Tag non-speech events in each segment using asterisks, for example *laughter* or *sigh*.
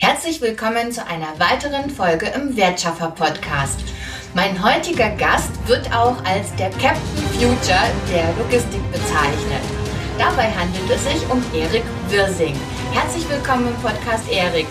Herzlich willkommen zu einer weiteren Folge im Wertschaffer Podcast. Mein heutiger Gast wird auch als der Captain Future der Logistik bezeichnet. Dabei handelt es sich um Erik Wirsing. Herzlich willkommen im Podcast, Erik.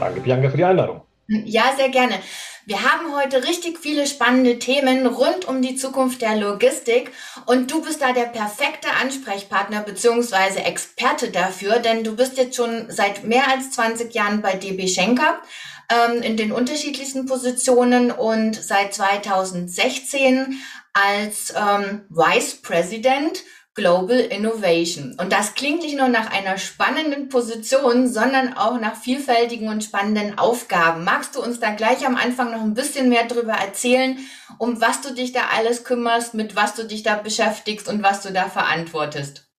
Danke, Bianca, für die Einladung. Ja, sehr gerne. Wir haben heute richtig viele spannende Themen rund um die Zukunft der Logistik und du bist da der perfekte Ansprechpartner bzw. Experte dafür, denn du bist jetzt schon seit mehr als 20 Jahren bei DB Schenker ähm, in den unterschiedlichsten Positionen und seit 2016 als ähm, Vice President Global Innovation. Und das klingt nicht nur nach einer spannenden Position, sondern auch nach vielfältigen und spannenden Aufgaben. Magst du uns da gleich am Anfang noch ein bisschen mehr darüber erzählen, um was du dich da alles kümmerst, mit was du dich da beschäftigst und was du da verantwortest?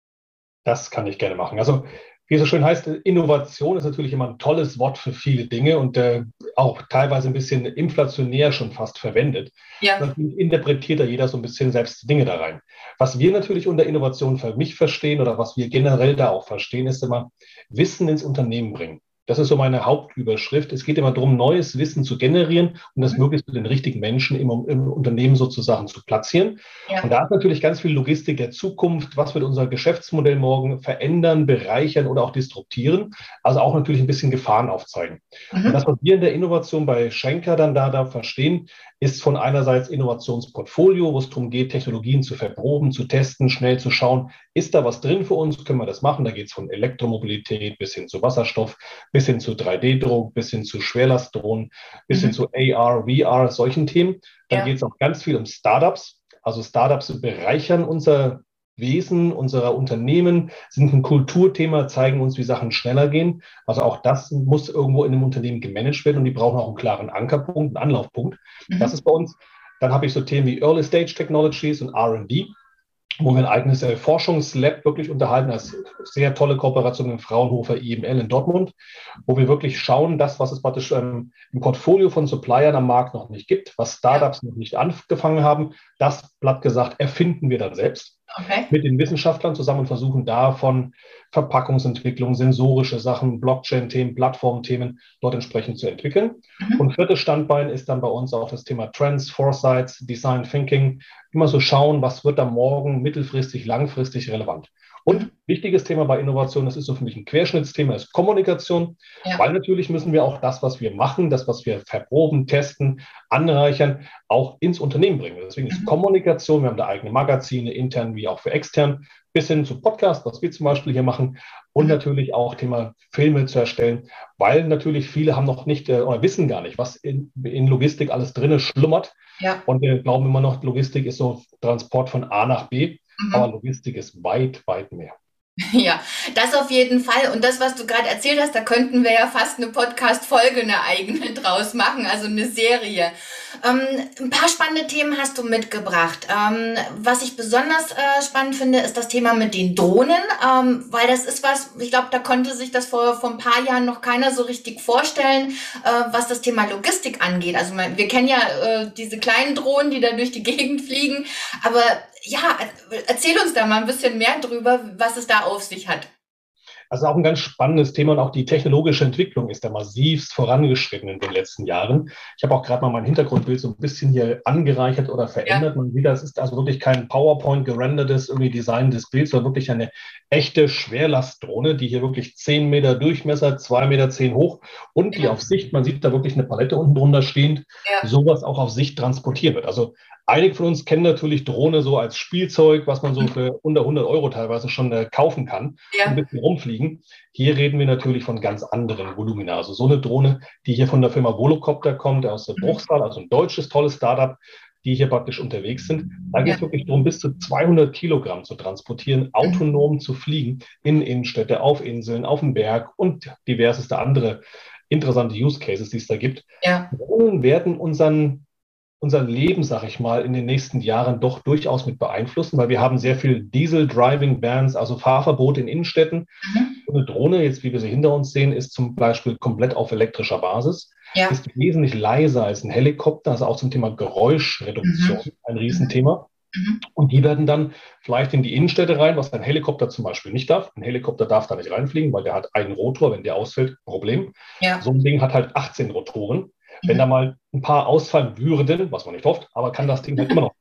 Das kann ich gerne machen. Also wie es so schön heißt, Innovation ist natürlich immer ein tolles Wort für viele Dinge und äh, auch teilweise ein bisschen inflationär schon fast verwendet. Ja. Natürlich interpretiert da jeder so ein bisschen selbst Dinge da rein. Was wir natürlich unter Innovation für mich verstehen oder was wir generell da auch verstehen, ist immer Wissen ins Unternehmen bringen. Das ist so meine Hauptüberschrift. Es geht immer darum, neues Wissen zu generieren und das mhm. möglichst mit den richtigen Menschen im, im Unternehmen sozusagen zu platzieren. Ja. Und da ist natürlich ganz viel Logistik der Zukunft. Was wird unser Geschäftsmodell morgen verändern, bereichern oder auch disruptieren? Also auch natürlich ein bisschen Gefahren aufzeigen. Mhm. Und das, was wir in der Innovation bei Schenker dann da, da verstehen, ist von einerseits Innovationsportfolio, wo es darum geht, Technologien zu verproben, zu testen, schnell zu schauen, ist da was drin für uns, können wir das machen? Da geht es von Elektromobilität bis hin zu Wasserstoff, bis hin zu 3D-Druck, bis hin zu Schwerlastdrohnen, bis mhm. hin zu AR, VR, solchen Themen. Dann ja. geht es auch ganz viel um Startups. Also Startups bereichern unser Wesen unserer Unternehmen, sind ein Kulturthema, zeigen uns, wie Sachen schneller gehen. Also auch das muss irgendwo in einem Unternehmen gemanagt werden und die brauchen auch einen klaren Ankerpunkt, einen Anlaufpunkt. Mhm. Das ist bei uns. Dann habe ich so Themen wie Early Stage Technologies und RD wo wir ein eigenes äh, Forschungslab wirklich unterhalten, das sehr tolle Kooperation mit Fraunhofer IML in Dortmund, wo wir wirklich schauen, das, was es praktisch ähm, im Portfolio von Suppliern am Markt noch nicht gibt, was Startups noch nicht angefangen haben, das, platt gesagt, erfinden wir dann selbst okay. mit den Wissenschaftlern zusammen und versuchen davon Verpackungsentwicklung, sensorische Sachen, Blockchain-Themen, Plattform-Themen dort entsprechend zu entwickeln. Mhm. Und viertes Standbein ist dann bei uns auch das Thema Trends, Foresights, Design Thinking. Immer so schauen, was wird da morgen mittelfristig, langfristig relevant. Und wichtiges Thema bei Innovation, das ist so für mich ein Querschnittsthema, ist Kommunikation, ja. weil natürlich müssen wir auch das, was wir machen, das, was wir verproben, testen, anreichern, auch ins Unternehmen bringen. Deswegen ist mhm. Kommunikation, wir haben da eigene Magazine, intern wie auch für extern, bis hin zu Podcasts, was wir zum Beispiel hier machen, und mhm. natürlich auch Thema Filme zu erstellen, weil natürlich viele haben noch nicht äh, oder wissen gar nicht, was in, in Logistik alles drinne schlummert. Ja. Und wir glauben immer noch, Logistik ist so Transport von A nach B. Mhm. Aber Logistik ist weit, weit mehr. *laughs* Ja, das auf jeden Fall. Und das, was du gerade erzählt hast, da könnten wir ja fast eine Podcast-Folge, eine eigene *laughs* draus machen, also eine Serie. Ähm, ein paar spannende Themen hast du mitgebracht. Ähm, was ich besonders äh, spannend finde, ist das Thema mit den Drohnen, ähm, weil das ist was, ich glaube, da konnte sich das vor, vor ein paar Jahren noch keiner so richtig vorstellen, äh, was das Thema Logistik angeht. Also wir kennen ja äh, diese kleinen Drohnen, die da durch die *laughs* Gegend fliegen, aber ja, erzähl uns da mal ein bisschen mehr drüber, was es da auf sich hat. Also auch ein ganz spannendes Thema und auch die technologische Entwicklung ist da massivst vorangeschritten in den letzten Jahren. Ich habe auch gerade mal mein Hintergrundbild so ein bisschen hier angereichert oder verändert. Ja. Man sieht, das ist also wirklich kein PowerPoint gerendertes, irgendwie Design des Bilds, sondern wirklich eine echte Schwerlastdrohne, die hier wirklich 10 Meter Durchmesser, 2 Meter 10 hoch und die ja. auf Sicht, man sieht da wirklich eine Palette unten drunter stehend, ja. sowas auch auf Sicht transportiert wird. Also Einige von uns kennen natürlich Drohne so als Spielzeug, was man so für unter 100 Euro teilweise schon äh, kaufen kann, ja. ein bisschen rumfliegen. Hier reden wir natürlich von ganz anderen Volumina. Also so eine Drohne, die hier von der Firma Volocopter kommt, aus der mhm. Bruchsal, also ein deutsches tolles Startup, die hier praktisch unterwegs sind. Da geht es ja. wirklich darum, bis zu 200 Kilogramm zu transportieren, mhm. autonom zu fliegen in Innenstädte, auf Inseln, auf dem Berg und diverseste andere interessante Use Cases, die es da gibt. Ja. Drohnen werden unseren unser Leben, sag ich mal, in den nächsten Jahren doch durchaus mit beeinflussen, weil wir haben sehr viel Diesel-Driving-Bans, also Fahrverbot in Innenstädten. Mhm. Eine Drohne, jetzt wie wir sie hinter uns sehen, ist zum Beispiel komplett auf elektrischer Basis, ja. ist wesentlich leiser als ein Helikopter, also auch zum Thema Geräuschreduktion mhm. ein Riesenthema. Mhm. Und die werden dann vielleicht in die Innenstädte rein, was ein Helikopter zum Beispiel nicht darf. Ein Helikopter darf da nicht reinfliegen, weil der hat einen Rotor. Wenn der ausfällt, Problem. Ja. So ein Ding hat halt 18 Rotoren. Wenn mhm. da mal ein paar ausfallen würden, was man nicht hofft, aber kann das Ding halt immer noch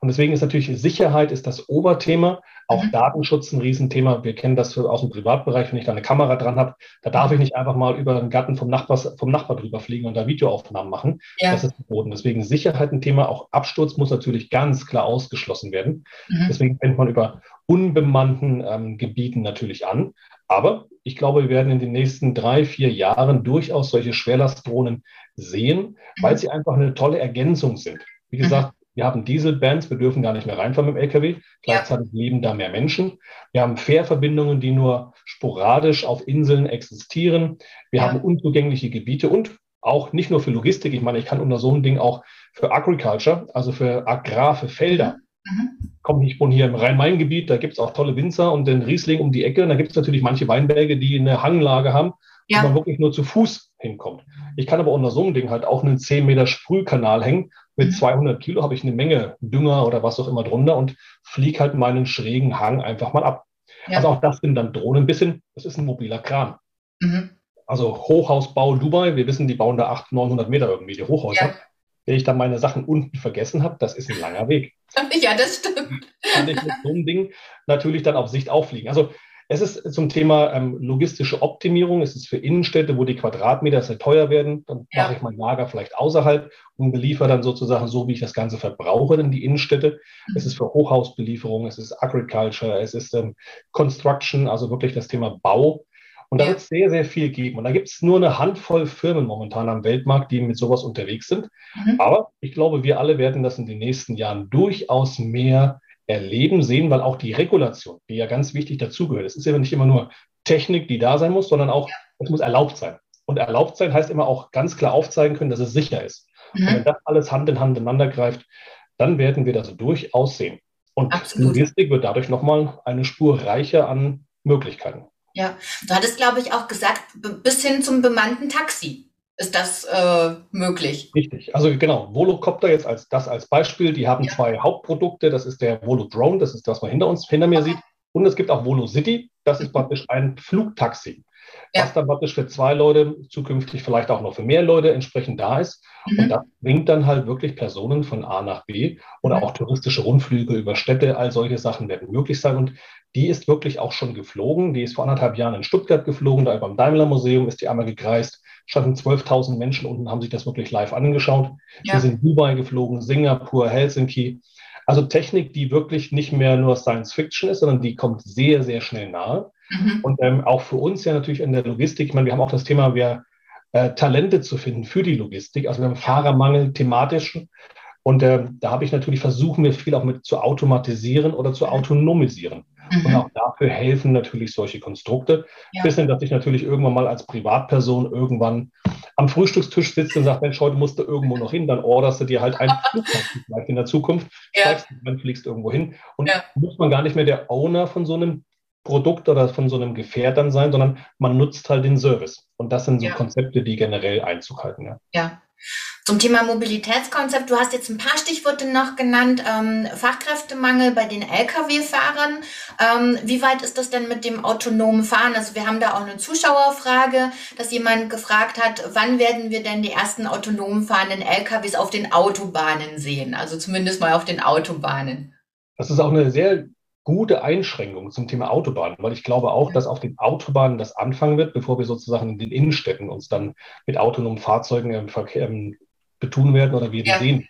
und deswegen ist natürlich Sicherheit ist das Oberthema. Auch mhm. Datenschutz ein Riesenthema. Wir kennen das aus dem Privatbereich. Wenn ich da eine Kamera dran habe, da darf ich nicht einfach mal über den Garten vom, Nachbars, vom Nachbar drüber fliegen und da Videoaufnahmen machen. Ja. Das ist verboten. Deswegen Sicherheit ein Thema. Auch Absturz muss natürlich ganz klar ausgeschlossen werden. Mhm. Deswegen fängt man über unbemannten ähm, Gebieten natürlich an. Aber ich glaube, wir werden in den nächsten drei, vier Jahren durchaus solche Schwerlastdrohnen sehen, weil mhm. sie einfach eine tolle Ergänzung sind. Wie gesagt, wir haben Dieselbands, wir dürfen gar nicht mehr reinfahren mit dem LKW. Gleichzeitig ja. leben da mehr Menschen. Wir haben Fährverbindungen, die nur sporadisch auf Inseln existieren. Wir ja. haben unzugängliche Gebiete und auch nicht nur für Logistik. Ich meine, ich kann unter so einem Ding auch für Agriculture, also für Agrar, für Felder. Mhm. Komm, ich wohne hier im Rhein-Main-Gebiet, da gibt es auch tolle Winzer und den Riesling um die Ecke. Und da gibt es natürlich manche Weinberge, die eine Hanglage haben, ja. wo man wirklich nur zu Fuß hinkommt. Ich kann aber unter so einem Ding halt auch einen 10 Meter Sprühkanal hängen mit 200 mhm. Kilo habe ich eine Menge Dünger oder was auch immer drunter und fliege halt meinen schrägen Hang einfach mal ab. Ja. Also auch das sind dann Drohnen ein bisschen, das ist ein mobiler Kran. Mhm. Also Hochhausbau Dubai, wir wissen, die bauen da 800, 900 Meter irgendwie, die Hochhäuser. Ja. Wenn ich dann meine Sachen unten vergessen habe, das ist ein langer Weg. *laughs* Ja, das stimmt. Kann ich mit so einem Ding natürlich dann auf Sicht auffliegen. Also es ist zum Thema ähm, logistische Optimierung. Es ist für Innenstädte, wo die Quadratmeter sehr teuer werden. Dann ja. mache ich mein Lager vielleicht außerhalb und beliefere dann sozusagen so, wie ich das Ganze verbrauche, in die Innenstädte. Mhm. Es ist für Hochhausbelieferung, es ist Agriculture, es ist ähm, Construction, also wirklich das Thema Bau. Und da wird es sehr, sehr viel geben. Und da gibt es nur eine Handvoll Firmen momentan am Weltmarkt, die mit sowas unterwegs sind. Mhm. Aber ich glaube, wir alle werden das in den nächsten Jahren durchaus mehr erleben, sehen, weil auch die Regulation, die ja ganz wichtig dazugehört, es ist ja nicht immer nur Technik, die da sein muss, sondern auch, es muss erlaubt sein. Und erlaubt sein heißt immer auch ganz klar aufzeigen können, dass es sicher ist. Mhm. Und wenn das alles Hand in Hand ineinander greift, dann werden wir das durchaus sehen. Und Absolut. Logistik wird dadurch nochmal eine Spur reicher an Möglichkeiten. Ja, du hattest, glaube ich, auch gesagt, bis hin zum bemannten Taxi ist das äh, möglich. Richtig. Also genau, Volocopter jetzt als das als Beispiel. Die haben ja. zwei Hauptprodukte. Das ist der Volo Drone, das ist das, was man hinter uns, hinter mir okay. sieht. Und es gibt auch Volo City. Das ist mhm. praktisch ein Flugtaxi, ja. was dann praktisch für zwei Leute, zukünftig vielleicht auch noch für mehr Leute entsprechend da ist. Mhm. Und das bringt dann halt wirklich Personen von A nach B oder mhm. auch touristische Rundflüge über Städte. All solche Sachen werden möglich sein. Und die ist wirklich auch schon geflogen. Die ist vor anderthalb Jahren in Stuttgart geflogen. Da beim Daimler Museum ist die einmal gekreist standen 12.000 Menschen unten, haben sich das wirklich live angeschaut. Ja. Sie sind Dubai geflogen, Singapur, Helsinki. Also Technik, die wirklich nicht mehr nur Science Fiction ist, sondern die kommt sehr, sehr schnell nahe. Mhm. Und ähm, auch für uns ja natürlich in der Logistik, ich meine, wir haben auch das Thema, wir äh, Talente zu finden für die Logistik. Also wir haben Fahrermangel thematisch. Und äh, da habe ich natürlich versucht, mir viel auch mit zu automatisieren oder zu autonomisieren. Mhm. Und auch dafür helfen natürlich solche Konstrukte. Ja. Bis hin, dass ich natürlich irgendwann mal als Privatperson irgendwann am Frühstückstisch sitze und sage, Mensch, heute musst du irgendwo noch hin, dann orderst du dir halt ein *laughs* Flugtaxi vielleicht in der Zukunft, ja. steigst dann fliegst irgendwo hin. Und ja. muss man gar nicht mehr der Owner von so einem Produkt oder von so einem Gefährt dann sein, sondern man nutzt halt den Service. Und das sind so ja. Konzepte, die generell Einzug halten. Ja. ja. Zum Thema Mobilitätskonzept, du hast jetzt ein paar Stichworte noch genannt, ähm, Fachkräftemangel bei den Lkw-Fahrern. Ähm, wie weit ist das denn mit dem autonomen Fahren? Also wir haben da auch eine Zuschauerfrage, dass jemand gefragt hat, wann werden wir denn die ersten autonom fahrenden Lkws auf den Autobahnen sehen? Also zumindest mal auf den Autobahnen. Das ist auch eine sehr gute Einschränkung zum Thema Autobahnen, weil ich glaube auch, dass auf den Autobahnen das anfangen wird, bevor wir sozusagen in den Innenstädten uns dann mit autonomen Fahrzeugen im Verkehr betun werden oder wir ja. sehen.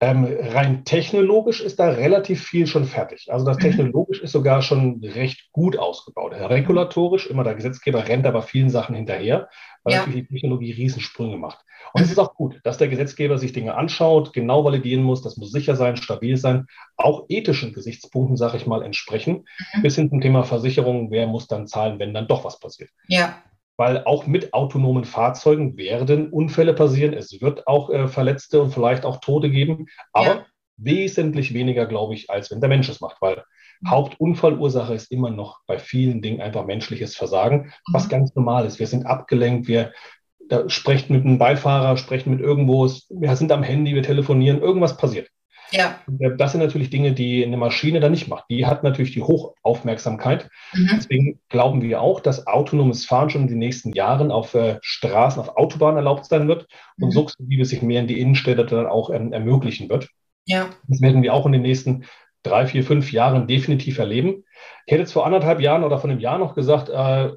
Ähm, rein technologisch ist da relativ viel schon fertig. Also das mhm. technologisch ist sogar schon recht gut ausgebaut. Regulatorisch, immer der Gesetzgeber rennt aber vielen Sachen hinterher, weil ja. natürlich die Technologie Riesensprünge macht. Und es ist auch gut, dass der Gesetzgeber sich Dinge anschaut, genau validieren muss, das muss sicher sein, stabil sein, auch ethischen Gesichtspunkten, sage ich mal, entsprechen, mhm. bis hin zum Thema Versicherung, wer muss dann zahlen, wenn dann doch was passiert. Ja. Weil auch mit autonomen Fahrzeugen werden Unfälle passieren, es wird auch äh, Verletzte und vielleicht auch Tote geben, aber ja. wesentlich weniger, glaube ich, als wenn der Mensch es macht, weil mhm. Hauptunfallursache ist immer noch bei vielen Dingen einfach menschliches Versagen, was mhm. ganz normal ist. Wir sind abgelenkt, wir sprechen mit einem Beifahrer, sprechen mit irgendwo, wir sind am Handy, wir telefonieren, irgendwas passiert. Ja. Äh, das sind natürlich Dinge, die eine Maschine dann nicht macht. Die hat natürlich die Hochaufmerksamkeit. Mhm. Deswegen glauben wir auch, dass autonomes Fahren schon in den nächsten Jahren auf äh, Straßen, auf Autobahnen erlaubt sein wird und mhm. sukzessive sich mehr in die Innenstädte dann auch ähm, ermöglichen wird. Ja. Das werden wir auch in den nächsten drei, vier, fünf Jahren definitiv erleben. Ich hätte jetzt vor anderthalb Jahren oder vor einem Jahr noch gesagt, äh,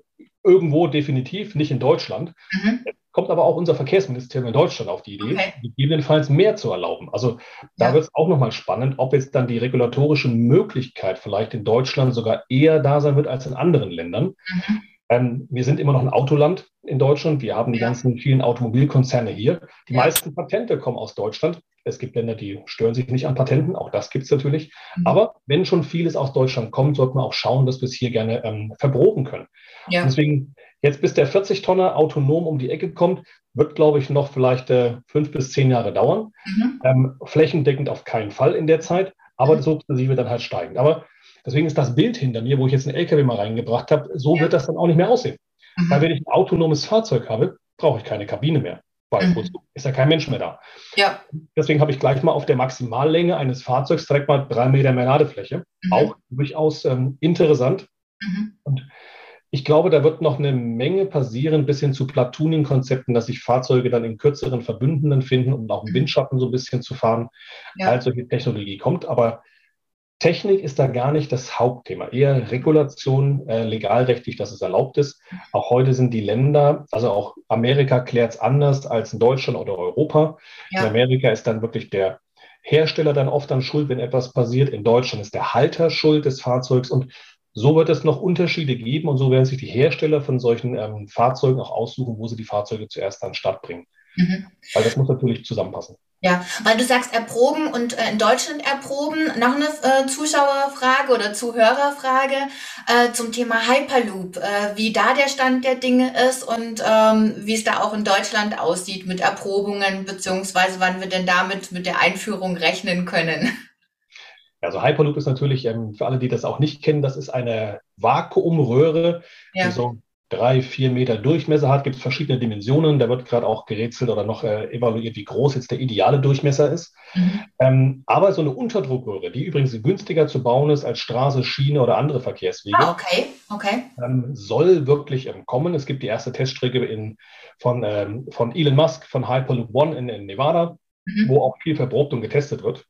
irgendwo definitiv, nicht in Deutschland. Mhm. Kommt aber auch unser Verkehrsministerium in Deutschland auf die Idee, okay. gegebenenfalls mehr zu erlauben. Also da ja. wird es auch nochmal spannend, ob jetzt dann die regulatorische Möglichkeit vielleicht in Deutschland sogar eher da sein wird als in anderen Ländern. Mhm. Ähm, wir sind immer noch ein Autoland in Deutschland. Wir haben die ja. ganzen vielen Automobilkonzerne hier. Die ja. meisten Patente kommen aus Deutschland. Es gibt Länder, die stören sich nicht an Patenten. Auch das gibt es natürlich. Mhm. Aber wenn schon vieles aus Deutschland kommt, sollte man auch schauen, dass wir es hier gerne ähm, verproben können. Ja. Deswegen, jetzt bis der 40-Tonner autonom um die Ecke kommt, wird, glaube ich, noch vielleicht äh, fünf bis zehn Jahre dauern. Mhm. Ähm, flächendeckend auf keinen Fall in der Zeit, aber mhm. sukzessive dann halt steigen. Aber Deswegen ist das Bild hinter mir, wo ich jetzt einen LKW mal reingebracht habe, so ja. wird das dann auch nicht mehr aussehen. Mhm. Weil wenn ich ein autonomes Fahrzeug habe, brauche ich keine Kabine mehr. Weil mhm. ist ja kein Mensch mehr da. Ja. Deswegen habe ich gleich mal auf der Maximallänge eines Fahrzeugs direkt mal drei Meter mehr Ladefläche. Mhm. Auch durchaus ähm, interessant. Mhm. Und ich glaube, da wird noch eine Menge passieren, bis hin zu Platooning-Konzepten, dass sich Fahrzeuge dann in kürzeren Verbündenden finden, um auch im mhm. Windschatten so ein bisschen zu fahren, ja. als solche Technologie kommt. Aber Technik ist da gar nicht das Hauptthema, eher Regulation, äh, legalrechtlich, dass es erlaubt ist. Auch heute sind die Länder, also auch Amerika klärt es anders als in Deutschland oder Europa. Ja. In Amerika ist dann wirklich der Hersteller dann oft an Schuld, wenn etwas passiert. In Deutschland ist der Halter Schuld des Fahrzeugs und so wird es noch Unterschiede geben und so werden sich die Hersteller von solchen ähm, Fahrzeugen auch aussuchen, wo sie die Fahrzeuge zuerst an den Start bringen. Mhm. Weil das muss natürlich zusammenpassen. Ja, weil du sagst erproben und äh, in Deutschland erproben. Noch eine äh, Zuschauerfrage oder Zuhörerfrage äh, zum Thema Hyperloop, äh, wie da der Stand der Dinge ist und ähm, wie es da auch in Deutschland aussieht mit Erprobungen, beziehungsweise wann wir denn damit mit der Einführung rechnen können. Also Hyperloop ist natürlich, ähm, für alle, die das auch nicht kennen, das ist eine Vakuumröhre, ja. die so drei, vier Meter Durchmesser hat, gibt es verschiedene Dimensionen. Da wird gerade auch gerätselt oder noch äh, evaluiert, wie groß jetzt der ideale Durchmesser ist. Mhm. Ähm, aber so eine Unterdruckröhre, die übrigens günstiger zu bauen ist als Straße, Schiene oder andere Verkehrswege, ah, okay. Okay. Ähm, soll wirklich ähm, kommen. Es gibt die erste Teststrecke in, von, ähm, von Elon Musk von Hyperloop One in, in Nevada, mhm. wo auch viel verprobt und getestet wird.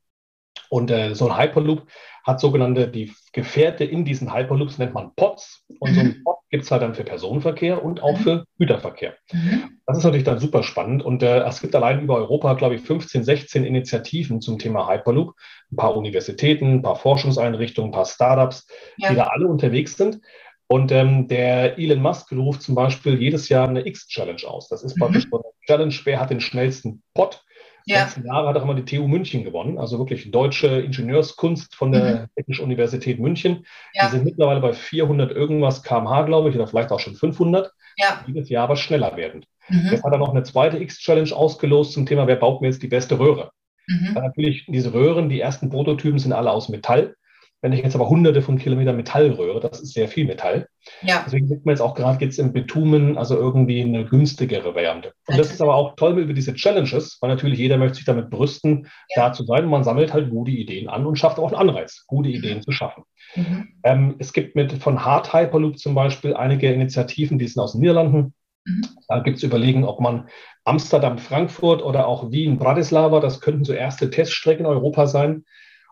Und äh, so ein Hyperloop hat sogenannte, die Gefährte in diesen Hyperloops nennt man Pods. Und so ein mhm. Pod gibt es halt dann für Personenverkehr und auch mhm. für Güterverkehr. Mhm. Das ist natürlich dann super spannend. Und äh, es gibt allein über Europa, glaube ich, 15, 16 Initiativen zum Thema Hyperloop. Ein paar Universitäten, ein paar Forschungseinrichtungen, ein paar Startups, ja. die da alle unterwegs sind. Und ähm, der Elon Musk ruft zum Beispiel jedes Jahr eine X-Challenge aus. Das ist praktisch so eine Challenge, wer hat den schnellsten Pod ja. letzten Jahre hat auch immer die TU München gewonnen, also wirklich deutsche Ingenieurskunst von der mhm. Technischen Universität München. Ja. Die sind mittlerweile bei 400 irgendwas kmh, glaube ich, oder vielleicht auch schon 500. Ja. Jedes Jahr aber schneller werden. Mhm. Jetzt hat er noch eine zweite X-Challenge ausgelost zum Thema, wer baut mir jetzt die beste Röhre? Mhm. natürlich diese Röhren, die ersten Prototypen sind alle aus Metall. Wenn ich jetzt aber hunderte von Kilometern Metall rühre, das ist sehr viel Metall. Ja. Deswegen sieht man jetzt auch gerade jetzt im Bitumen, also irgendwie eine günstigere Variante. Und das ist aber auch toll über diese Challenges, weil natürlich jeder möchte sich damit brüsten, ja. da zu sein. Und man sammelt halt gute Ideen an und schafft auch einen Anreiz, gute Ideen zu schaffen. Mhm. Ähm, es gibt mit von Hard Hyperloop zum Beispiel einige Initiativen, die sind aus den Niederlanden. Mhm. Da gibt es Überlegen, ob man Amsterdam, Frankfurt oder auch Wien, Bratislava, das könnten so erste Teststrecken in Europa sein,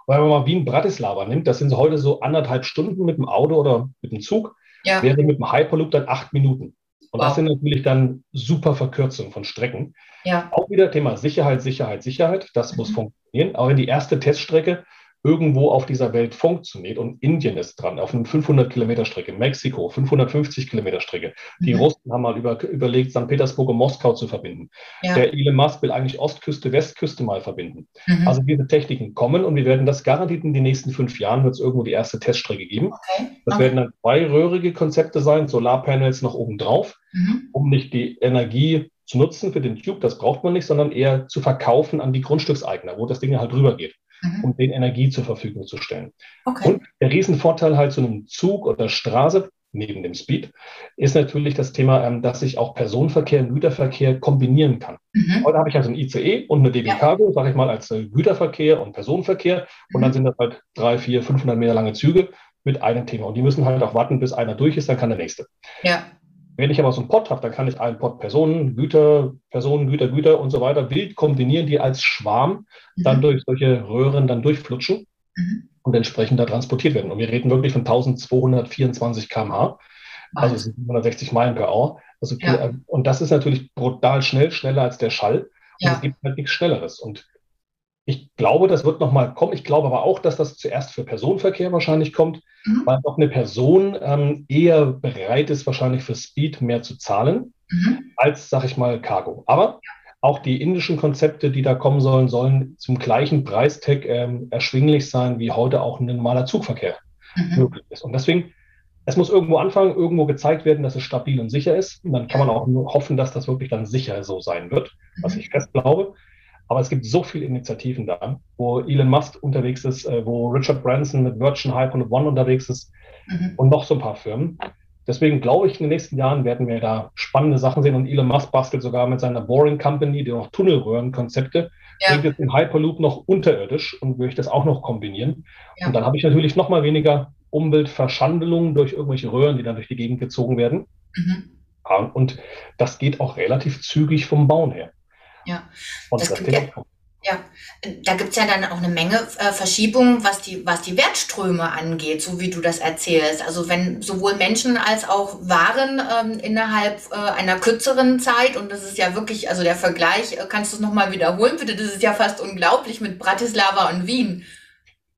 wenn man mal Wien Bratislava nimmt, das sind heute so anderthalb Stunden mit dem Auto oder mit dem Zug, ja. wäre mit dem Hyperloop dann acht Minuten. Und wow. das sind natürlich dann super Verkürzungen von Strecken. Ja. Auch wieder Thema Sicherheit, Sicherheit, Sicherheit. Das mhm. muss funktionieren. Aber in die erste Teststrecke irgendwo auf dieser Welt funktioniert. Und Indien ist dran, auf einer 500 Kilometer Strecke, Mexiko, 550 Kilometer Strecke. Die mhm. Russen haben mal über, überlegt, St. Petersburg und Moskau zu verbinden. Ja. Der Elon Musk will eigentlich Ostküste, Westküste mal verbinden. Mhm. Also diese Techniken kommen und wir werden das garantiert in den nächsten fünf Jahren wird es irgendwo die erste Teststrecke geben. Okay. Das okay. werden dann zweiröhrige Konzepte sein, Solarpanels noch oben drauf, mhm. um nicht die Energie zu nutzen für den Tube, das braucht man nicht, sondern eher zu verkaufen an die Grundstückseigner, wo das Ding halt rüber geht mhm. um den Energie zur Verfügung zu stellen. Okay. Und der Riesenvorteil halt zu einem Zug oder Straße, neben dem Speed, ist natürlich das Thema, ähm, dass ich auch Personenverkehr und Güterverkehr kombinieren kann. Mhm. Heute habe ich also ein ICE und eine DB ja. Cargo, sage ich mal, als äh, Güterverkehr und Personenverkehr. Mhm. Und dann mhm. sind das halt drei, vier, 500 Meter lange Züge mit einem Thema. Und die müssen halt auch warten, bis einer durch ist, dann kann der nächste. Ja. Wenn ich aber so einen Pod habe, dann kann ich einen Pod Personen, Güter, Personen, Güter, Güter und so weiter wild kombinieren, die als Schwarm mhm. dann durch solche Röhren dann durchflutschen mhm. und entsprechend da transportiert werden. Und wir reden wirklich von 1224 km/h, also 760 Meilen per Hour. Also, ja. Und das ist natürlich brutal schnell, schneller als der Schall. Und ja. es gibt halt nichts Schnelleres. Und ich glaube, das wird nochmal kommen. Ich glaube aber auch, dass das zuerst für Personenverkehr wahrscheinlich kommt, mhm. weil auch eine Person ähm, eher bereit ist, wahrscheinlich für Speed mehr zu zahlen, mhm. als, sag ich mal, Cargo. Aber auch die indischen Konzepte, die da kommen sollen, sollen zum gleichen Preistag ähm, erschwinglich sein, wie heute auch ein normaler Zugverkehr mhm. möglich ist. Und deswegen, es muss irgendwo anfangen, irgendwo gezeigt werden, dass es stabil und sicher ist. Und dann kann man auch nur hoffen, dass das wirklich dann sicher so sein wird, was mhm. ich fest glaube. Aber es gibt so viele Initiativen da, wo Elon Musk unterwegs ist, äh, wo Richard Branson mit Virgin Hype und One unterwegs ist mhm. und noch so ein paar Firmen. Deswegen glaube ich, in den nächsten Jahren werden wir da spannende Sachen sehen. Und Elon Musk bastelt sogar mit seiner Boring Company, die noch Tunnelröhrenkonzepte, ja. bringt jetzt den Hyperloop noch unterirdisch und würde ich das auch noch kombinieren. Ja. Und dann habe ich natürlich noch mal weniger Umweltverschandelungen durch irgendwelche Röhren, die dann durch die Gegend gezogen werden. Mhm. Und das geht auch relativ zügig vom Bauen her. Ja. Und das, das gibt ja, ja, da gibt es ja dann auch eine Menge äh, Verschiebungen, was die, was die Wertströme angeht, so wie du das erzählst. Also wenn sowohl Menschen als auch Waren ähm, innerhalb äh, einer kürzeren Zeit, und das ist ja wirklich, also der Vergleich, äh, kannst du es nochmal wiederholen, bitte? Das ist ja fast unglaublich mit Bratislava und Wien.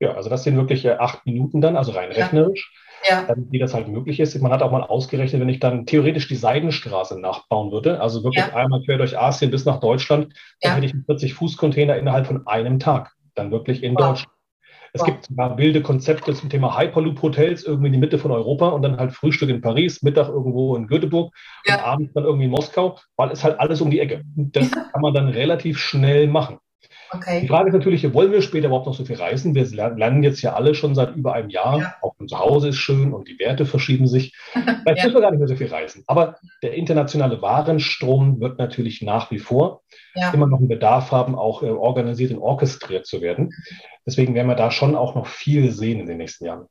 Ja, also das sind wirklich äh, acht Minuten dann, also rein ja. rechnerisch ja. wie das halt möglich ist. Man hat auch mal ausgerechnet, wenn ich dann theoretisch die Seidenstraße nachbauen würde, also wirklich ja. einmal quer durch Asien bis nach Deutschland, dann ja. hätte ich einen 40-Fuß-Container innerhalb von einem Tag, dann wirklich in wow. Deutschland. Es wow. gibt sogar wilde Konzepte zum Thema Hyperloop-Hotels irgendwie in die Mitte von Europa und dann halt Frühstück in Paris, Mittag irgendwo in Göteborg und abends dann irgendwie in Moskau, weil es halt alles um die Ecke. Das kann man dann relativ schnell machen. Okay. Die Frage ist natürlich, wollen wir später überhaupt noch so viel reisen? Wir lernen jetzt ja alle schon seit über einem Jahr. Ja. Auch unser Hause ist schön und die Werte verschieben sich. *laughs* Vielleicht ja. müssen wir gar nicht mehr so viel reisen. Aber der internationale Warenstrom wird natürlich nach wie vor ja. immer noch einen Bedarf haben, auch äh, organisiert und orchestriert zu werden. Deswegen werden wir da schon auch noch viel sehen in den nächsten Jahren.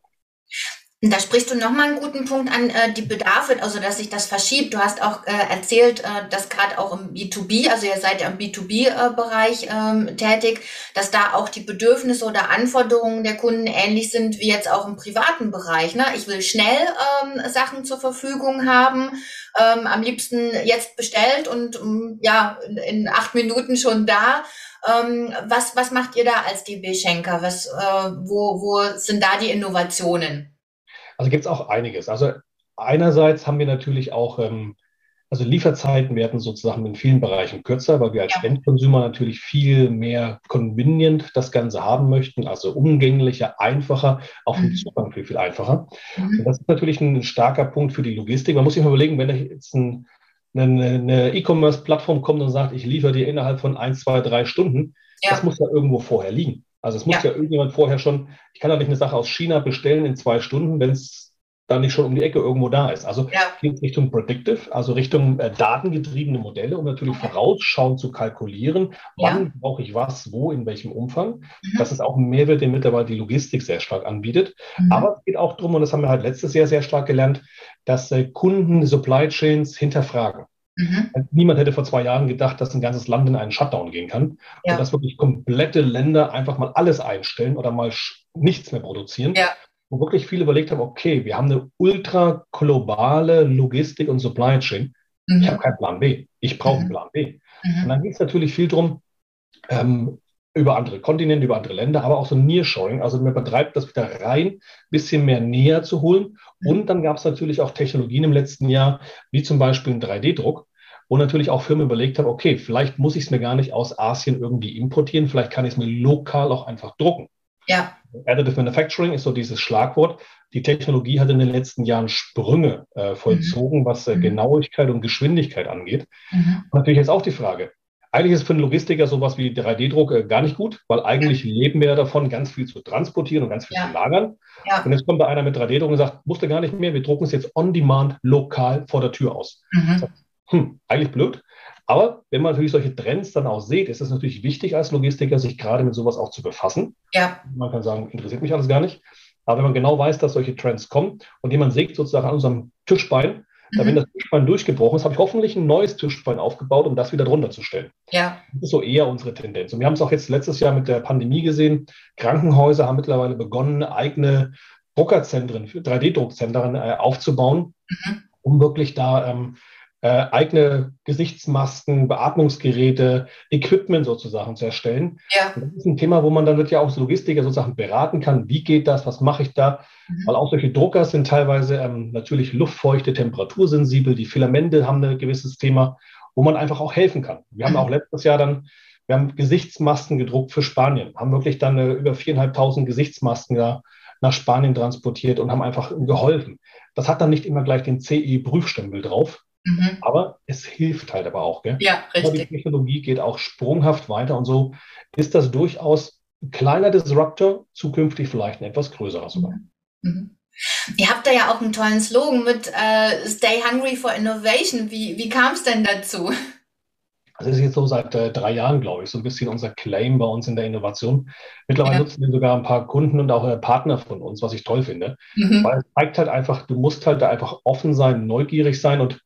Da sprichst du nochmal einen guten Punkt an, äh, die Bedarfe, also dass sich das verschiebt. Du hast auch äh, erzählt, äh, dass gerade auch im B2B, also ihr seid ja im B2B-Bereich ähm, tätig, dass da auch die Bedürfnisse oder Anforderungen der Kunden ähnlich sind wie jetzt auch im privaten Bereich. Ne? Ich will schnell ähm, Sachen zur Verfügung haben, ähm, am liebsten jetzt bestellt und ähm, ja, in, in acht Minuten schon da. Ähm, was, was macht ihr da als DB Schenker? Was, äh, wo, wo sind da die Innovationen? Also gibt es auch einiges. Also einerseits haben wir natürlich auch, ähm, also Lieferzeiten werden sozusagen in vielen Bereichen kürzer, weil wir als ja. Endkonsumer natürlich viel mehr convenient das Ganze haben möchten, also umgänglicher, einfacher, auch im mhm. Zugang viel, viel einfacher. Mhm. Und das ist natürlich ein starker Punkt für die Logistik. Man muss sich mal überlegen, wenn jetzt ein, eine E-Commerce-Plattform kommt und sagt, ich liefere dir innerhalb von ein, zwei, drei Stunden, ja. das muss ja irgendwo vorher liegen. Also es muss ja. ja irgendjemand vorher schon, ich kann ja nicht eine Sache aus China bestellen in zwei Stunden, wenn es dann nicht schon um die Ecke irgendwo da ist. Also ja. geht Richtung Predictive, also Richtung äh, datengetriebene Modelle, um natürlich vorausschauend zu kalkulieren, wann ja. brauche ich was, wo, in welchem Umfang. Mhm. Das ist auch ein Mehrwert, den mittlerweile die Logistik sehr stark anbietet. Mhm. Aber es geht auch darum, und das haben wir halt letztes Jahr sehr stark gelernt, dass äh, Kunden Supply Chains hinterfragen. Mhm. Niemand hätte vor zwei Jahren gedacht, dass ein ganzes Land in einen Shutdown gehen kann. Ja. Und dass wirklich komplette Länder einfach mal alles einstellen oder mal nichts mehr produzieren. Ja. Wo wirklich viele überlegt haben, okay, wir haben eine ultra globale Logistik und Supply Chain. Mhm. Ich habe keinen Plan B. Ich brauche einen mhm. Plan B. Mhm. Und dann geht es natürlich viel darum, ähm, über andere Kontinente, über andere Länder, aber auch so Nearshoring. Also man betreibt das wieder rein, bisschen mehr näher zu holen. Mhm. Und dann gab es natürlich auch Technologien im letzten Jahr, wie zum Beispiel ein 3D-Druck, wo natürlich auch Firmen überlegt haben, okay, vielleicht muss ich es mir gar nicht aus Asien irgendwie importieren, vielleicht kann ich es mir lokal auch einfach drucken. Ja. Additive Manufacturing ist so dieses Schlagwort. Die Technologie hat in den letzten Jahren Sprünge äh, vollzogen, mhm. was äh, mhm. Genauigkeit und Geschwindigkeit angeht. Mhm. Und natürlich ist auch die Frage, eigentlich ist für einen Logistiker sowas wie 3D-Druck äh, gar nicht gut, weil eigentlich ja. leben wir davon, ganz viel zu transportieren und ganz viel ja. zu lagern. Ja. Und jetzt kommt da einer mit 3D-Druck und sagt, musste gar nicht mehr, wir drucken es jetzt on demand lokal vor der Tür aus. Mhm. Sagt, hm, eigentlich blöd. Aber wenn man natürlich solche Trends dann auch sieht, ist es natürlich wichtig als Logistiker, sich gerade mit sowas auch zu befassen. Ja. Man kann sagen, interessiert mich alles gar nicht. Aber wenn man genau weiß, dass solche Trends kommen und jemand sägt sozusagen an unserem Tischbein, mhm. wenn das Tischbein durchgebrochen ist, habe ich hoffentlich ein neues Tischbein aufgebaut, um das wieder drunter zu stellen. Ja. Das ist so eher unsere Tendenz. Und wir haben es auch jetzt letztes Jahr mit der Pandemie gesehen. Krankenhäuser haben mittlerweile begonnen, eigene Druckerzentren, 3D-Druckzentren äh, aufzubauen, mhm. um wirklich da ähm, äh, eigene Gesichtsmasken, Beatmungsgeräte, Equipment sozusagen zu erstellen. Ja. das ist ein Thema, wo man dann wird ja auch Logistiker sozusagen beraten kann, wie geht das, was mache ich da? Mhm. Weil auch solche Drucker sind teilweise ähm, natürlich luftfeuchte, temperatursensibel, die Filamente haben ein gewisses Thema, wo man einfach auch helfen kann. Wir haben mhm. auch letztes Jahr dann wir haben Gesichtsmasken gedruckt für Spanien, haben wirklich dann äh, über viereinhalbtausend Gesichtsmasken da nach Spanien transportiert und haben einfach geholfen. Das hat dann nicht immer gleich den CE-Prüfstempel drauf, Mhm. Aber es hilft halt aber auch. Gell? Ja, richtig. Aber die Technologie geht auch sprunghaft weiter und so ist das durchaus ein kleiner Disruptor, zukünftig vielleicht ein etwas größerer sogar. Mhm. mhm. Ihr habt da ja auch einen tollen Slogan mit äh, Stay Hungry for Innovation. Wie, wie kam es denn dazu? Das ist jetzt so seit äh, drei Jahren, glaube ich, so ein bisschen unser Claim bei uns in der Innovation. Mittlerweile ja. nutzen wir sogar ein paar Kunden und auch äh, Partner von uns, was ich toll finde. Mhm. Weil es zeigt halt einfach, du musst halt da einfach offen sein, neugierig sein und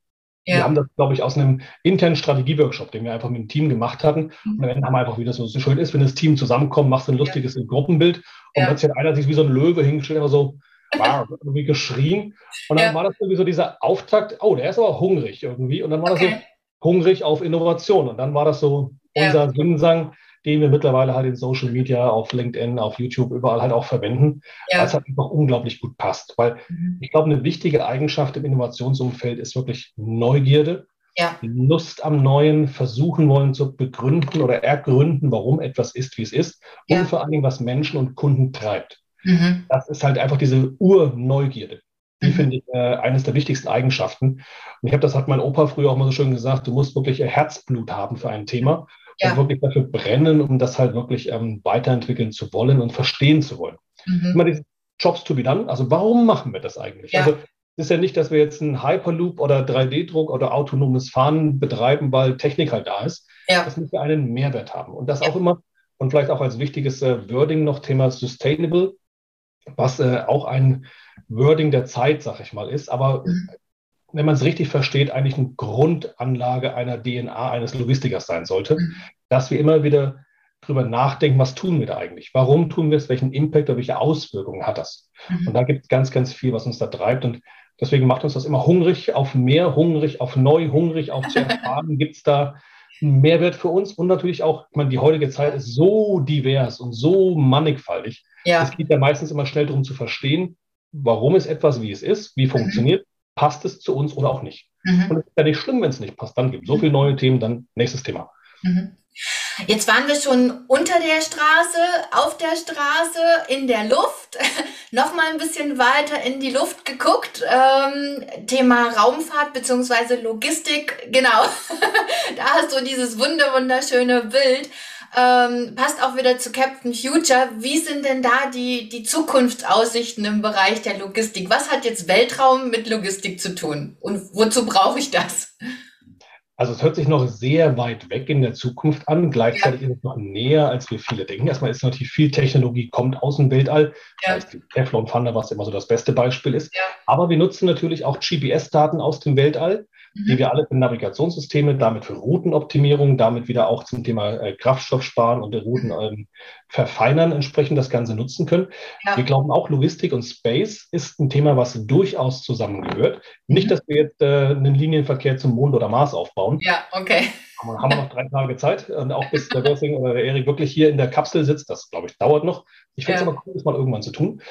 ja. Wir haben das, glaube ich, aus einem internen Strategieworkshop, den wir einfach mit dem Team gemacht hatten. Mhm. Und am Ende haben wir einfach, wie das so schön ist, wenn das Team zusammenkommt, machst du ein lustiges ja. Gruppenbild und ja. plötzlich hat einer sich wie so ein Löwe hingestellt, immer so *laughs* wow, irgendwie geschrien. Und dann ja. war das irgendwie so dieser Auftakt, oh, der ist aber hungrig irgendwie. Und dann war okay. das so hungrig auf Innovation. Und dann war das so unser ja. Sinsang, den wir mittlerweile halt in Social Media, auf LinkedIn, auf YouTube, überall halt auch verwenden, ja. weil es halt einfach unglaublich gut passt. Weil mhm. ich glaube, eine wichtige Eigenschaft im Innovationsumfeld ist wirklich Neugierde. Ja. Lust am Neuen, versuchen wollen zu begründen oder ergründen, warum etwas ist, wie es ist ja. und vor allen Dingen, was Menschen und Kunden treibt. Mhm. Das ist halt einfach diese Urneugierde. Die mhm. finde ich äh, eines der wichtigsten Eigenschaften. Und ich habe das hat mein Opa früher auch mal so schön gesagt, du musst wirklich Herzblut haben für ein Thema ja. und wirklich dafür brennen, um das halt wirklich ähm, weiterentwickeln zu wollen und verstehen zu wollen. Mhm. Immer diese Jobs to be done. Also warum machen wir das eigentlich? Ja. Also es ist ja nicht, dass wir jetzt einen Hyperloop oder 3D-Druck oder autonomes Fahren betreiben, weil Technik halt da ist. Ja. Das muss ja einen Mehrwert haben. Und das ja. auch immer, und vielleicht auch als wichtiges äh, Wording noch Thema Sustainable, was äh, auch ein Wording der Zeit, sag ich mal, ist. Aber mhm wenn man es richtig versteht, eigentlich eine Grundanlage einer DNA eines Logistikers sein sollte, mhm. dass wir immer wieder drüber nachdenken, was tun wir da eigentlich? Warum tun wir es? Welchen Impact oder welche Auswirkungen hat das? Mhm. Und da gibt es ganz, ganz viel, was uns da treibt. Und deswegen macht uns das immer hungrig auf mehr, hungrig auf neu, hungrig auf zu erfahren. *laughs* gibt es da einen Mehrwert für uns? Und natürlich auch, ich meine, die heutige Zeit ist so divers und so mannigfaltig. Ja. Es geht ja meistens immer schnell darum zu verstehen, warum ist etwas, wie es ist, wie mhm. funktioniert passt es zu uns oder auch nicht. Mhm. Und es ist ja nicht schlimm, wenn es nicht passt. Dann gibt es so viele neue Themen, dann nächstes Thema. Mhm. Jetzt waren wir schon unter der Straße, auf der Straße, in der Luft, *laughs* nochmal ein bisschen weiter in die Luft geguckt. Ähm, Thema Raumfahrt bzw. Logistik, genau. *laughs* da hast du dieses wunderschöne Bild. Ähm, passt auch wieder zu Captain Future. Wie sind denn da die, die Zukunftsaussichten im Bereich der Logistik? Was hat jetzt Weltraum mit Logistik zu tun? Und wozu brauche ich das? Also es hört sich noch sehr weit weg in der Zukunft an. Gleichzeitig ja. ist es noch näher, als wir viele denken. Erstmal ist natürlich viel Technologie kommt aus dem Weltall. Ja. Das heißt, die Teflon Thunder, was immer so das beste Beispiel ist. Ja. Aber wir nutzen natürlich auch GPS-Daten aus dem Weltall mhm. die wir alle für Navigationssysteme, damit für Routenoptimierung, damit wieder auch zum Thema äh, Kraftstoff sparen und Routen mhm. ähm, verfeinern, entsprechend das Ganze nutzen können. Ja. Wir glauben auch, Logistik und Space ist ein Thema, was durchaus zusammengehört. Mhm. Nicht, dass wir jetzt äh, einen Linienverkehr zum Mond oder Mars aufbauen. Ja, okay. Aber haben wir noch drei Tage Zeit und auch bis der Görsing oder der Erik wirklich hier in der Kapsel sitzt, das glaube ich dauert noch. Ich finde es ja. aber cool, das mal irgendwann zu tun.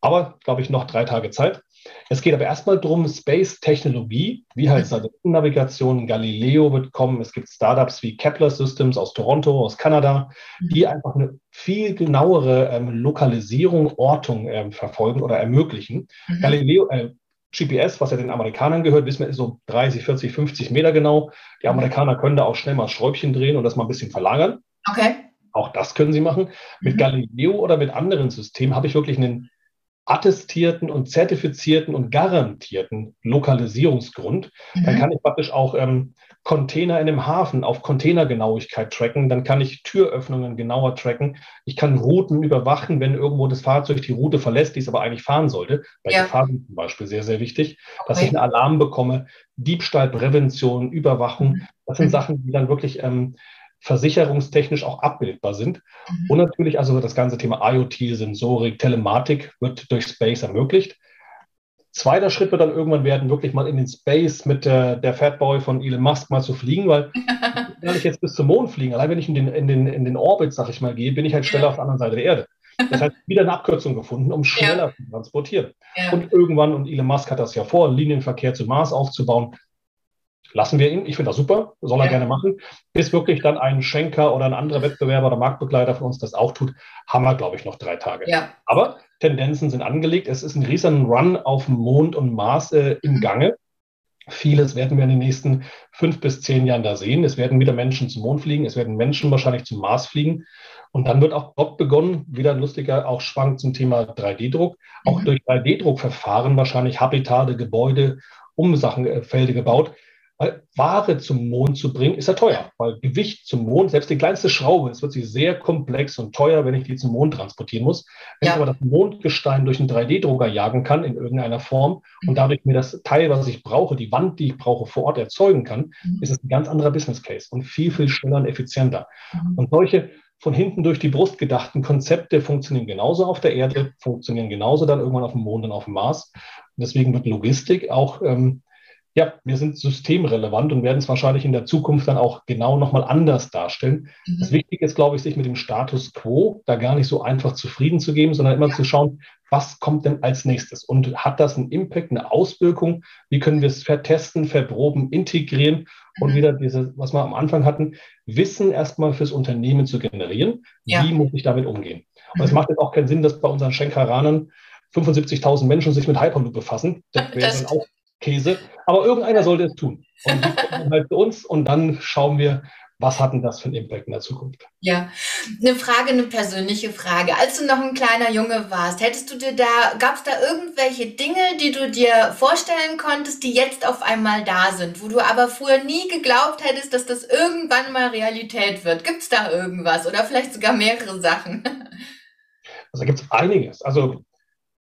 Aber, glaube ich, noch drei Tage Zeit. Es geht aber erstmal darum, Space-Technologie, wie halt Satellitennavigation, Galileo wird kommen. Es gibt Startups wie Kepler Systems aus Toronto, aus Kanada, mhm. die einfach eine viel genauere ähm, Lokalisierung, Ortung ähm, verfolgen oder ermöglichen. Mhm. Galileo, äh, GPS, was ja den Amerikanern gehört, wissen wir, ist so 30, 40, 50 Meter genau. Die Amerikaner können da auch schnell mal Schräubchen drehen und das mal ein bisschen verlagern. Okay. Auch das können sie machen. Mit mhm. Galileo oder mit anderen Systemen habe ich wirklich einen attestierten und zertifizierten und garantierten Lokalisierungsgrund. Mhm. Dann kann ich praktisch auch ähm, Container in einem Hafen auf Containergenauigkeit tracken. Dann kann ich Türöffnungen genauer tracken. Ich kann Routen überwachen, wenn irgendwo das Fahrzeug die Route verlässt, die es aber eigentlich fahren sollte. Bei ja. Gefahren zum Beispiel sehr, sehr wichtig, okay. dass ich einen Alarm bekomme. Diebstahlprävention, Überwachung. Mhm. Das sind mhm. Sachen, die dann wirklich ähm, versicherungstechnisch auch abbildbar sind. Mhm. Und natürlich also das ganze Thema IoT, Sensorik, Telematik wird durch Space ermöglicht. Zweiter Schritt wird dann irgendwann werden, wirklich mal in den Space mit der, der Fatboy von Elon Musk mal zu fliegen, weil *laughs* wenn ich jetzt bis zum Mond fliegen, allein wenn ich in den, in den, in den Orbit, sag ich mal, gehe, bin ich halt schneller auf der anderen Seite der Erde. Das heißt, wieder eine Abkürzung gefunden, um schneller ja. zu transportieren. Ja. Und irgendwann, und Elon Musk hat das ja vor, Linienverkehr zum Mars aufzubauen, lassen wir ihn. Ich finde das super, soll er ja. gerne machen. Bis wirklich dann ein Schenker oder ein anderer Wettbewerber oder Marktbegleiter von uns das auch tut, haben wir, glaube ich, noch drei Tage. Ja. Aber Tendenzen sind angelegt. Es ist ein riesen Run auf Mond und Mars äh, im mhm. Gange. Vieles werden wir in den nächsten fünf bis zehn Jahren da sehen. Es werden wieder Menschen zum Mond fliegen, es werden Menschen wahrscheinlich zum Mars fliegen. Und dann wird auch dort begonnen, wieder lustiger, auch schwankt zum Thema 3D-Druck. Auch mhm. durch 3D-Druckverfahren wahrscheinlich Habitate, Gebäude, Umsachenfelder gebaut, weil Ware zum Mond zu bringen, ist ja teuer, weil Gewicht zum Mond, selbst die kleinste Schraube, es wird sich sehr komplex und teuer, wenn ich die zum Mond transportieren muss. Wenn ja. ich aber das Mondgestein durch einen 3D-Drucker jagen kann in irgendeiner Form mhm. und dadurch mir das Teil, was ich brauche, die Wand, die ich brauche, vor Ort erzeugen kann, mhm. ist es ein ganz anderer Business Case und viel, viel schneller und effizienter. Mhm. Und solche von hinten durch die Brust gedachten Konzepte funktionieren genauso auf der Erde, funktionieren genauso dann irgendwann auf dem Mond und auf dem Mars. Und deswegen wird Logistik auch ähm, ja, wir sind systemrelevant und werden es wahrscheinlich in der Zukunft dann auch genau nochmal anders darstellen. Mhm. Das Wichtige ist, glaube ich, sich mit dem Status quo da gar nicht so einfach zufrieden zu geben, sondern immer ja. zu schauen, was kommt denn als nächstes? Und hat das einen Impact, eine Auswirkung? Wie können wir es vertesten, verproben, integrieren und mhm. wieder diese, was wir am Anfang hatten, Wissen erstmal fürs Unternehmen zu generieren? Ja. Wie muss ich damit umgehen? Und es mhm. macht jetzt auch keinen Sinn, dass bei unseren Schenkeranern 75.000 Menschen sich mit Hyperloop befassen. Das wäre dann auch Käse. Aber irgendeiner sollte es tun. Und die *laughs* kommen halt zu uns und dann schauen wir, was hat denn das für einen Impact in der Zukunft? Ja, eine Frage, eine persönliche Frage. Als du noch ein kleiner Junge warst, hättest du dir da, gab es da irgendwelche Dinge, die du dir vorstellen konntest, die jetzt auf einmal da sind, wo du aber früher nie geglaubt hättest, dass das irgendwann mal Realität wird? Gibt es da irgendwas oder vielleicht sogar mehrere Sachen? Also gibt es einiges. Also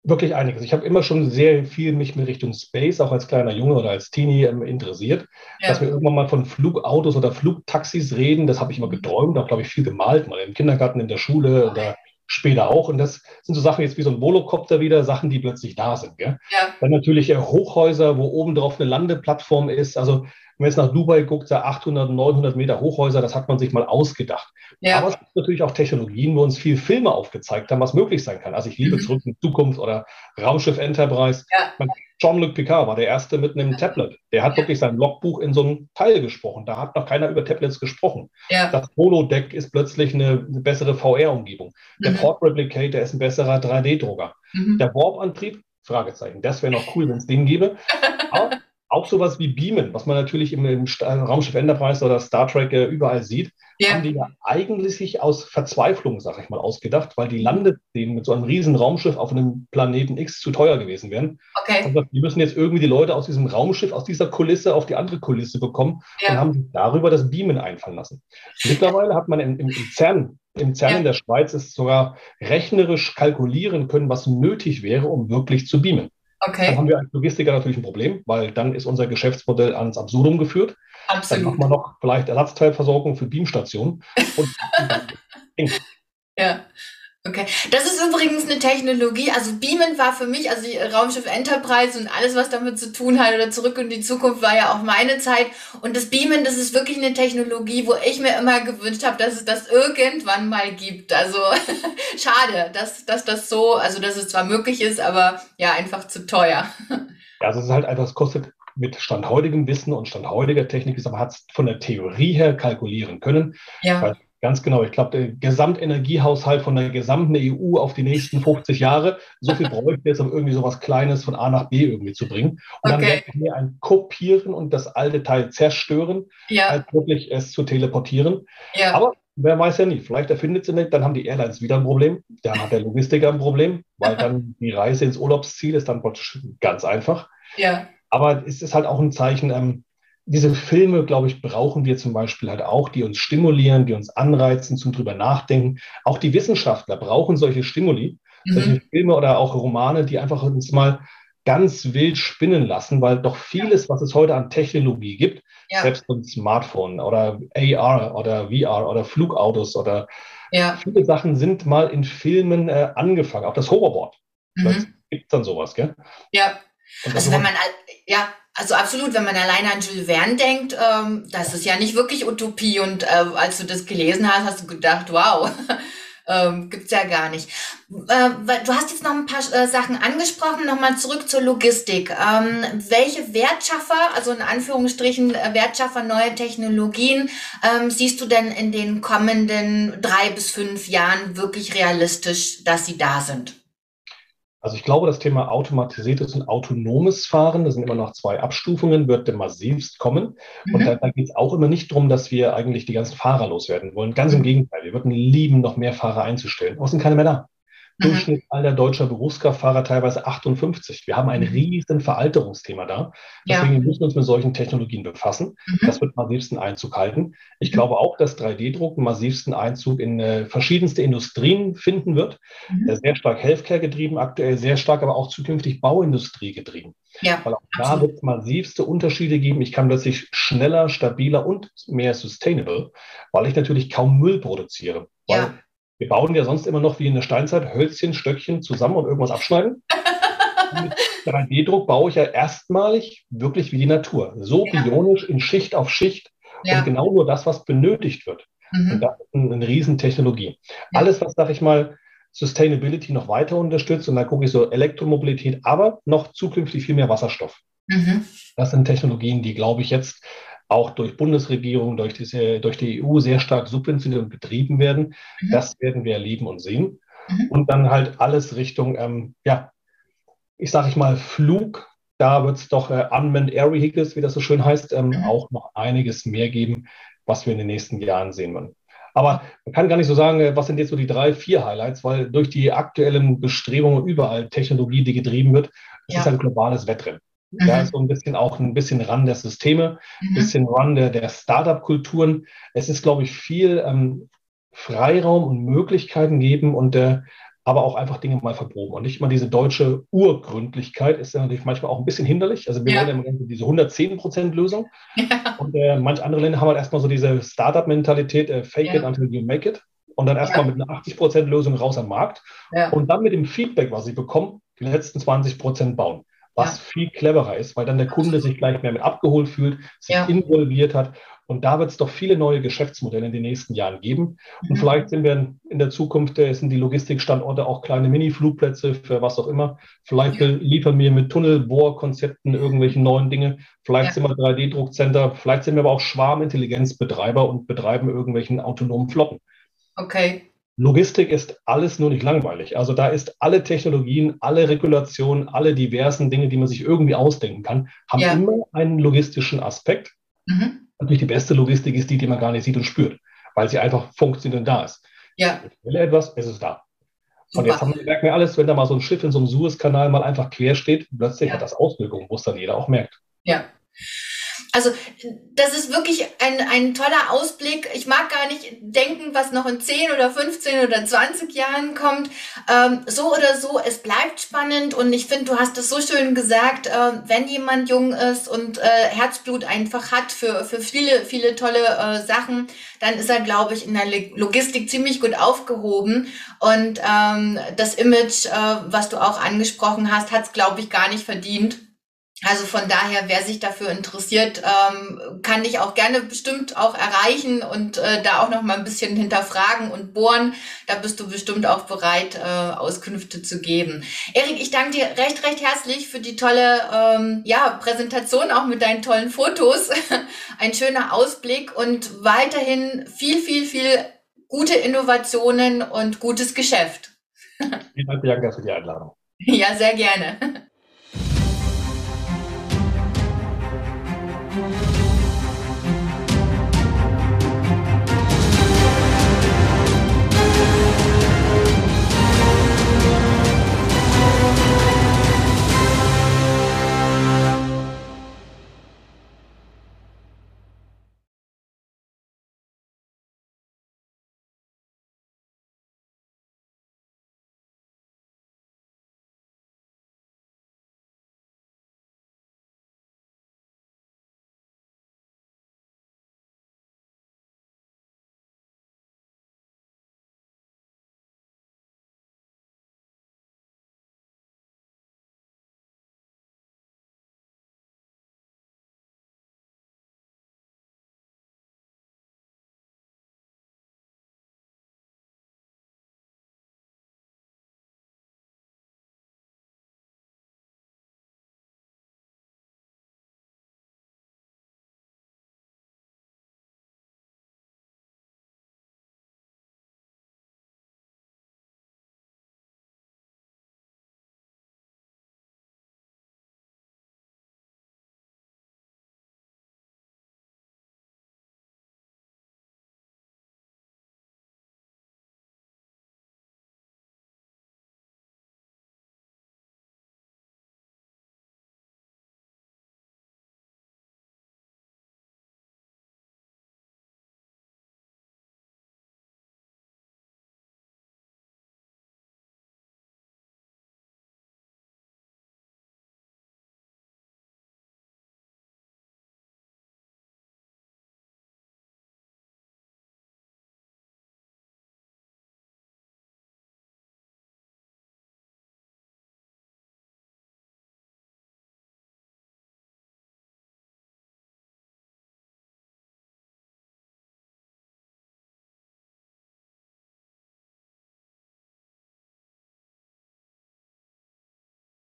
wirklich einiges. Ich habe immer schon sehr viel mich mit Richtung Space, auch als kleiner Junge oder als Teenie ähm, interessiert. Ja. Dass wir irgendwann mal von Flugautos oder Flugtaxis reden, das habe ich immer geträumt, auch glaube ich viel gemalt, mal im Kindergarten, in der Schule oder später auch. Und das sind so Sachen jetzt wie so ein Volocopter wieder, Sachen, die plötzlich da sind. Gell? Ja. Dann natürlich äh, Hochhäuser, wo oben drauf eine Landeplattform ist. Also wenn man jetzt nach Dubai guckt, da 800, 900 Meter Hochhäuser, das hat man sich mal ausgedacht. Ja. Aber es gibt natürlich auch Technologien, wo uns viel Filme aufgezeigt haben, was möglich sein kann. Also ich liebe mhm. Zurück in Zukunft oder Raumschiff Enterprise. Ja. Jean-Luc Picard war der Erste mit einem Tablet. Der hat ja. wirklich sein Logbuch in so einem Teil gesprochen. Da hat noch keiner über Tablets gesprochen. Ja. Das Holodeck ist plötzlich eine, eine bessere VR-Umgebung. Der mhm. Port Replicator ist ein besserer 3D-Drucker. Mhm. Der Warp-Antrieb, Fragezeichen. Das wäre noch cool, wenn es den gäbe. *laughs* Aber auch sowas wie Beamen, was man natürlich im, im Raumschiff Enterprise oder Star Trek äh, überall sieht, ja. haben die ja eigentlich sich aus Verzweiflung, sag ich mal, ausgedacht, weil die Landeszenen mit so einem riesen Raumschiff auf einem Planeten X zu teuer gewesen wären. Okay. Also, die müssen jetzt irgendwie die Leute aus diesem Raumschiff, aus dieser Kulisse auf die andere Kulisse bekommen ja. und haben sich darüber das Beamen einfallen lassen. Mittlerweile hat man im, im, im CERN im CERN ja. in der Schweiz ist sogar rechnerisch kalkulieren können, was nötig wäre, um wirklich zu beamen. Okay. Dann haben wir als Logistiker natürlich ein Problem, weil dann ist unser Geschäftsmodell ans Absurdum geführt. Absolut. Dann macht man noch vielleicht Ersatzteilversorgung für Beamstationen. *laughs* ja. Okay, das ist übrigens eine Technologie. Also Beamen war für mich, also die Raumschiff Enterprise und alles, was damit zu tun hat oder zurück in die Zukunft, war ja auch meine Zeit. Und das Beamen, das ist wirklich eine Technologie, wo ich mir immer gewünscht habe, dass es das irgendwann mal gibt. Also *laughs* schade, dass, dass das so, also dass es zwar möglich ist, aber ja, einfach zu teuer. *laughs* Ja, also es ist halt einfach, es kostet mit Stand heutigem Wissen und Stand heutiger Technik, man hat es von der Theorie her kalkulieren können. Ja. Weil Ganz genau. Ich glaube, der Gesamtenergiehaushalt von der gesamten EU auf die nächsten 50 Jahre, so viel bräuchte es, um irgendwie so was Kleines von A nach B irgendwie zu bringen. Und okay. dann werden wir ein Kopieren und das alte Teil zerstören, ja. als wirklich es zu teleportieren. Ja. Aber wer weiß ja nie. Vielleicht erfindet sie nicht, dann haben die Airlines wieder ein Problem. Dann hat der Logistiker ein Problem, weil dann die Reise ins Urlaubsziel ist dann ganz einfach. Ja. Aber es ist halt auch ein Zeichen, ähm, diese Filme, glaube ich, brauchen wir zum Beispiel halt auch, die uns stimulieren, die uns anreizen zum drüber nachdenken. Auch die Wissenschaftler brauchen solche Stimuli, mhm. solche Filme oder auch Romane, die einfach uns mal ganz wild spinnen lassen, weil doch vieles, was es heute an Technologie gibt, ja. selbst ein Smartphone oder AR oder VR oder Flugautos oder ja. viele Sachen sind mal in Filmen äh, angefangen. Auch das Hoverboard. Mhm. gibt dann sowas, gell? Ja. Also wenn man, ja, also absolut, wenn man alleine an Jules Verne denkt, ähm, das ist ja nicht wirklich Utopie. Und äh, als du das gelesen hast, hast du gedacht, wow, *laughs* ähm, gibt's ja gar nicht. Äh, du hast jetzt noch ein paar äh, Sachen angesprochen. Nochmal zurück zur Logistik. Ähm, welche Wertschaffer, also in Anführungsstrichen äh, Wertschaffer neue Technologien, ähm, siehst du denn in den kommenden drei bis fünf Jahren wirklich realistisch, dass sie da sind? Also ich glaube, das Thema automatisiertes und autonomes Fahren, das sind immer noch zwei Abstufungen, wird massivst kommen. Mhm. Und da, da geht es auch immer nicht darum, dass wir eigentlich die ganzen Fahrer loswerden wollen. Ganz im mhm. Gegenteil, wir würden lieben, noch mehr Fahrer einzustellen. Aber es sind keine mehr da. Mhm. Durchschnittsalter deutscher Berufskraftfahrer teilweise 58. Wir haben ein mhm. riesen Veralterungsthema da. Deswegen ja. müssen wir uns mit solchen Technologien befassen. Mhm. Das wird massivsten Einzug halten. Ich mhm. glaube auch, dass 3D-Druck einen massivsten Einzug in äh, verschiedenste Industrien finden wird. Mhm. Sehr stark Healthcare getrieben, aktuell sehr stark, aber auch zukünftig Bauindustrie getrieben. Ja, Weil auch absolut. da wird es massivste Unterschiede geben. Ich kann plötzlich schneller, stabiler und mehr sustainable, weil ich natürlich kaum Müll produziere. Weil ja wir bauen ja sonst immer noch wie in der Steinzeit Hölzchen, Stöckchen zusammen und irgendwas abschneiden. *laughs* Mit 3D-Druck baue ich ja erstmalig wirklich wie die Natur. So ja. bionisch in Schicht auf Schicht ja. und genau nur das, was benötigt wird. Mhm. Und das ist eine, eine Riesentechnologie. Ja. Alles, was, sag ich mal, Sustainability noch weiter unterstützt, und da gucke ich so Elektromobilität, aber noch zukünftig viel mehr Wasserstoff. Mhm. Das sind Technologien, die, glaube ich, jetzt auch durch Bundesregierung, durch, diese, durch die EU sehr stark subventioniert und betrieben werden. Mhm. Das werden wir erleben und sehen. Mhm. Und dann halt alles Richtung, ähm, ja, ich sage ich mal, Flug. Da wird es doch äh, Unmanned Air Vehicles, wie das so schön heißt, ähm, mhm. auch noch einiges mehr geben, was wir in den nächsten Jahren sehen werden. Aber man kann gar nicht so sagen, äh, was sind jetzt so die drei, vier Highlights, weil durch die aktuellen Bestrebungen überall Technologie, die getrieben wird, es ja. ist ein globales Wettrennen. Mhm. Ja, so ein bisschen auch ein bisschen ran der Systeme, ein mhm. bisschen ran der, der Startup-Kulturen. Es ist, glaube ich, viel ähm, Freiraum und Möglichkeiten geben und äh, aber auch einfach Dinge mal verproben. Und nicht mal diese deutsche Urgründlichkeit ist ja natürlich manchmal auch ein bisschen hinderlich. Also wir ja. wollen ja immer diese 110% Lösung. Ja. Und äh, manche andere Länder haben halt erstmal so diese Startup-Mentalität, äh, fake ja. it until you make it. Und dann erstmal mit einer 80% Lösung raus am Markt. Und dann mit dem Feedback, was sie bekommen, die letzten 20 bauen was ja. viel cleverer ist, weil dann der Kunde sich gleich mehr mit abgeholt fühlt, sich ja. involviert hat. Und da wird es doch viele neue Geschäftsmodelle in den nächsten Jahren geben. Und mhm. vielleicht sind wir in der Zukunft, äh, sind die Logistikstandorte auch kleine Mini-Flugplätze für was auch immer. Vielleicht ja. liefern wir mit Tunnelbohrkonzepten irgendwelche neuen Dinge. Vielleicht sind wir 3D-Druckcenter. Vielleicht sind wir aber auch Schwarmintelligenzbetreiber und betreiben irgendwelchen autonomen Flotten. Okay. Logistik ist alles nur nicht langweilig. Also da ist alle Technologien, alle Regulationen, alle diversen Dinge, die man sich irgendwie ausdenken kann, haben ja. immer einen logistischen Aspekt. Mhm. Natürlich die beste Logistik ist die, die man gar nicht sieht und spürt, weil sie einfach funktioniert und da ist. Ja. Ich will etwas, es ist da. Super. Und jetzt haben wir, merken wir alles, wenn da mal so ein Schiff in so einem Suezkanal mal einfach quer steht, plötzlich ja. hat das Auswirkungen, wo es dann jeder auch merkt. Ja. Also das ist wirklich ein, ein toller Ausblick. Ich mag gar nicht denken, was noch in 10 oder 15 oder 20 Jahren kommt. Ähm, so oder so, es bleibt spannend und ich finde, du hast es so schön gesagt, äh, wenn jemand jung ist und äh, Herzblut einfach hat für, für viele, viele tolle äh, Sachen, dann ist er, glaube ich, in der Logistik ziemlich gut aufgehoben. Und ähm, das Image, äh, was du auch angesprochen hast, hat es, glaube ich, gar nicht verdient. Also von daher, wer sich dafür interessiert, ähm, kann dich auch gerne bestimmt auch erreichen und äh, da auch noch mal ein bisschen hinterfragen und bohren. Da bist du bestimmt auch bereit, äh, Auskünfte zu geben. Erik, ich danke dir recht, recht herzlich für die tolle ähm, ja, Präsentation, auch mit deinen tollen Fotos. *laughs* Ein schöner Ausblick und weiterhin viel, viel, viel gute Innovationen und gutes Geschäft. *laughs* Vielen Dank, Bianca, für die Einladung. Ja, sehr gerne. Thank you.